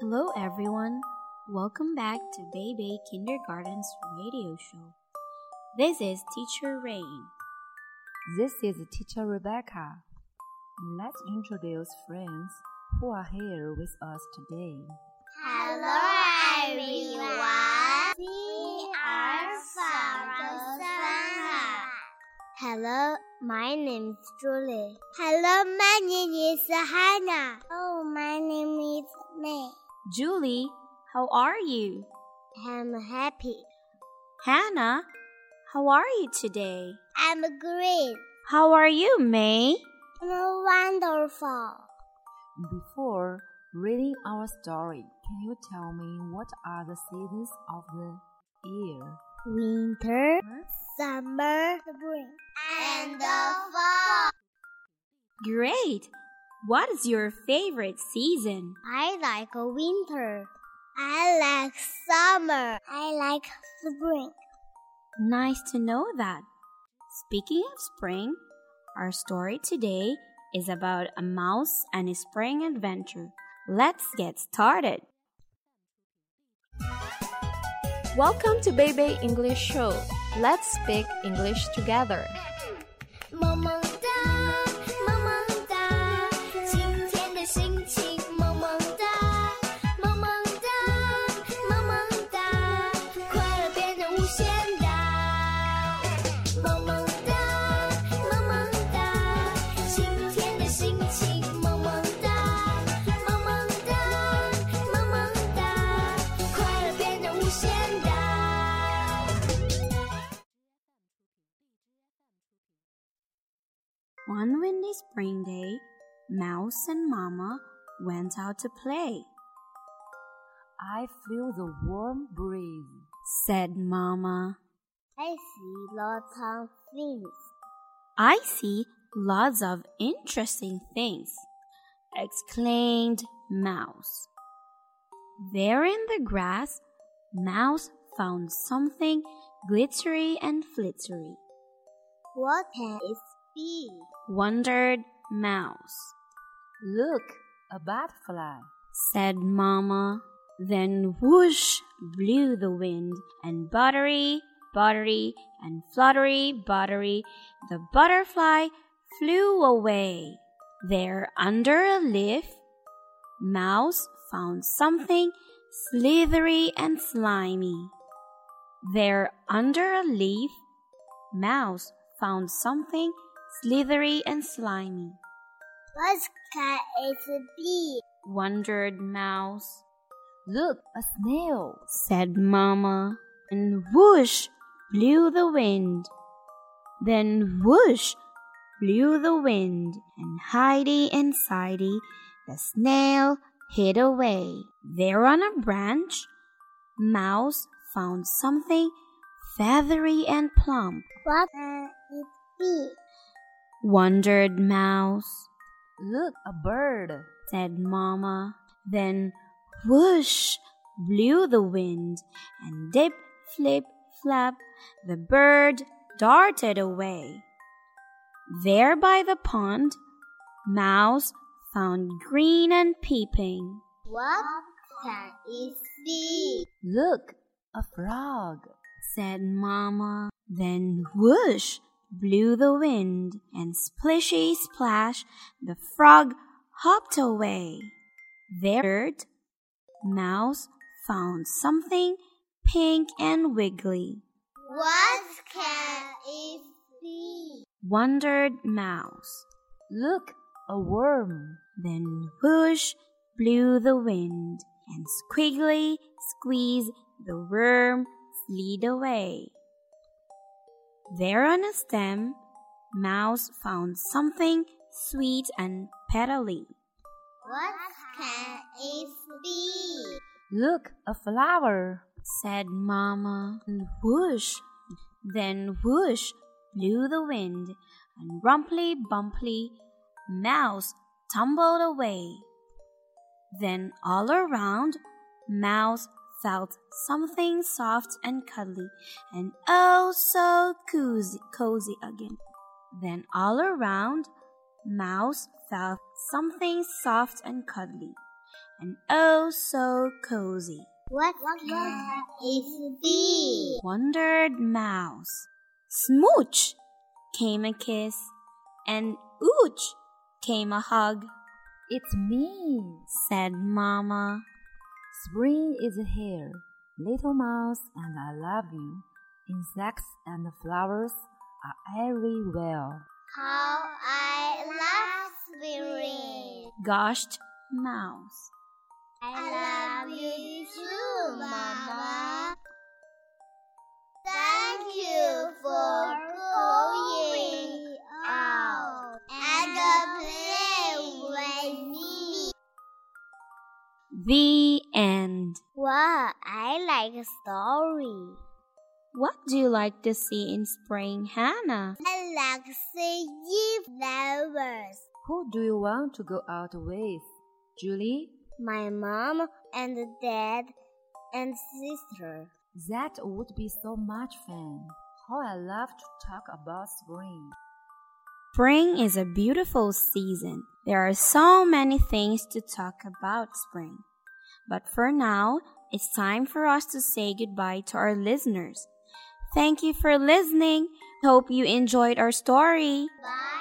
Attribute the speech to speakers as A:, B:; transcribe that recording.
A: Hello, everyone. Welcome back to Baby Kindergarten's radio show. This is Teacher Rain.
B: This is Teacher Rebecca. Let's introduce friends who are here with us today.
C: Hello, everyone. We are from Shanghai. Hello, my name is Julie. Hello, my name is Hannah. Oh, my name is May.
A: Julie, how are you?
C: I'm happy.
A: Hannah, how are you today?
C: I'm great.
A: How are you, May?
C: I'm wonderful.
B: Before reading our story, can you tell me what are the seasons of the year?
C: Winter, summer, spring, and the fall.
A: Great! What is your favorite season?
C: I like a winter. I like summer. I like spring.
A: Nice to know that. Speaking of spring, our story today is about a mouse and his spring adventure. Let's get started.
D: Welcome to Baby English Show. Let's speak English together.
C: 萌
A: One windy spring day, Mouse and Mama went out to play.
B: I feel the warm breeze.
A: Said Mama,
C: I see lots of things.
A: I see lots of interesting things, exclaimed Mouse. There in the grass, Mouse found something glittery and flittery.
C: What can it be?
A: Wondered Mouse.
B: Look, a butterfly.
A: said Mamma. Then whoosh blew the wind, and buttery, buttery, and fluttery, buttery, the butterfly flew away. There, under a leaf, Mouse found something slithery and slimy. There, under a leaf, Mouse found something slithery and slimy.
C: What can it be?
A: Wondered Mouse.
B: Look, a snail.
A: said Mamma, and whoosh blew the wind. Then whoosh blew the wind, and hidey and sidey the snail hid away. There on a branch, Mouse found something feathery and plump.
C: What can it be?
A: Wondered Mouse,
B: Look, a bird.
A: said Mamma. Then whoosh blew the wind, and dip, flip, flap, the bird darted away. There by the pond, Mouse found Green and peeping.
C: What can it be?
B: Look, a frog.
A: said Mamma. Then whoosh blew the wind, and splishy splash, the frog hopped away. There, Mouse found something pink and wiggly.
C: What can it be?
A: Wondered Mouse.
B: Look, a worm.
A: Then whoosh blew the wind, and squiggly squeeze the worm slid away. There on a stem, Mouse found something sweet and petally.
C: What can it be?
B: Look, a flower.
A: Said Mamma, and whoosh Then whoosh blew the wind, and rumply bumply Mouse tumbled away. Then all around, Mouse felt something soft and cuddly and oh so cozy, cozy again. Then all around, Mouse felt something soft and cuddly and oh so cozy.
C: What can it be?
A: Wondered Mouse. Smooch came a kiss, and ooch came a hug,
B: It's me.
A: said Mamma.
B: Spring is here, little mouse, and I love you. Insects and flowers are everywhere.
C: How I love spring.
A: Gushed Mouse.
C: I love you too, Mama. Thank you for going out and playing with me.
A: The end.
C: Wow, I like a story.
A: What do you like to see in spring, Hannah?
C: I like seeing flowers.
B: Who do you want to go out with? Julie?
C: My mom and dad and sister.
B: That would be so much fun. How I love to talk about spring.
A: Spring is a beautiful season. There are so many things to talk about spring. But for now, it's time for us to say goodbye to our listeners. Thank you for listening. Hope you enjoyed our story.
C: Bye.